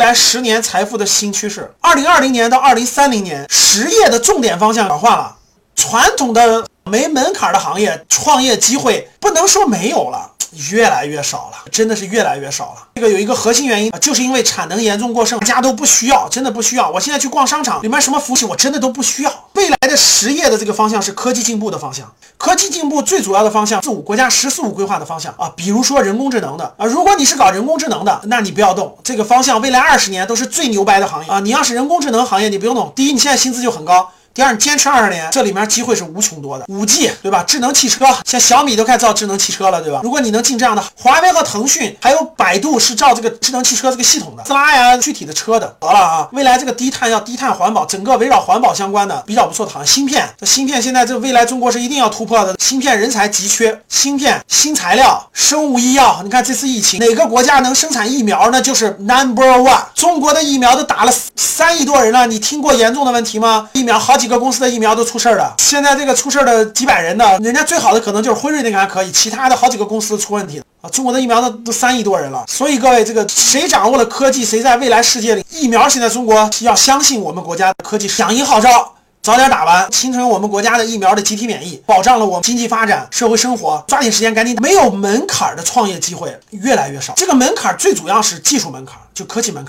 未来十年财富的新趋势。二零二零年到二零三零年，实业的重点方向转换了，传统的没门槛的行业，创业机会不能说没有了。越来越少了，真的是越来越少了。这个有一个核心原因，就是因为产能严重过剩，大家都不需要，真的不需要。我现在去逛商场，里面什么服务器我真的都不需要。未来的实业的这个方向是科技进步的方向，科技进步最主要的方向，是五国家“十四五”规划的方向啊，比如说人工智能的啊，如果你是搞人工智能的，那你不要动这个方向，未来二十年都是最牛掰的行业啊。你要是人工智能行业，你不用动。第一，你现在薪资就很高。第二，你坚持二十年，这里面机会是无穷多的。五 G，对吧？智能汽车，像小米都开始造智能汽车了，对吧？如果你能进这样的，华为和腾讯还有百度是造这个智能汽车这个系统的，斯拉呀，具体的车的，得了啊！未来这个低碳要低碳环保，整个围绕环保相关的比较不错的，好像芯片，这芯片现在这未来中国是一定要突破的，芯片人才急缺，芯片新材料、生物医药，你看这次疫情，哪个国家能生产疫苗呢？就是 number one。中国的疫苗都打了三亿多人了，你听过严重的问题吗？疫苗好几个公司的疫苗都。出事儿了，现在这个出事儿的几百人呢，人家最好的可能就是辉瑞那个还可以，其他的好几个公司出问题了啊！中国的疫苗都都三亿多人了，所以各位，这个谁掌握了科技，谁在未来世界里疫苗？现在中国要相信我们国家的科技，响应号召，早点打完，形成我们国家的疫苗的集体免疫，保障了我们经济发展、社会生活，抓紧时间赶紧。没有门槛的创业机会越来越少，这个门槛最主要是技术门槛，就科技门槛。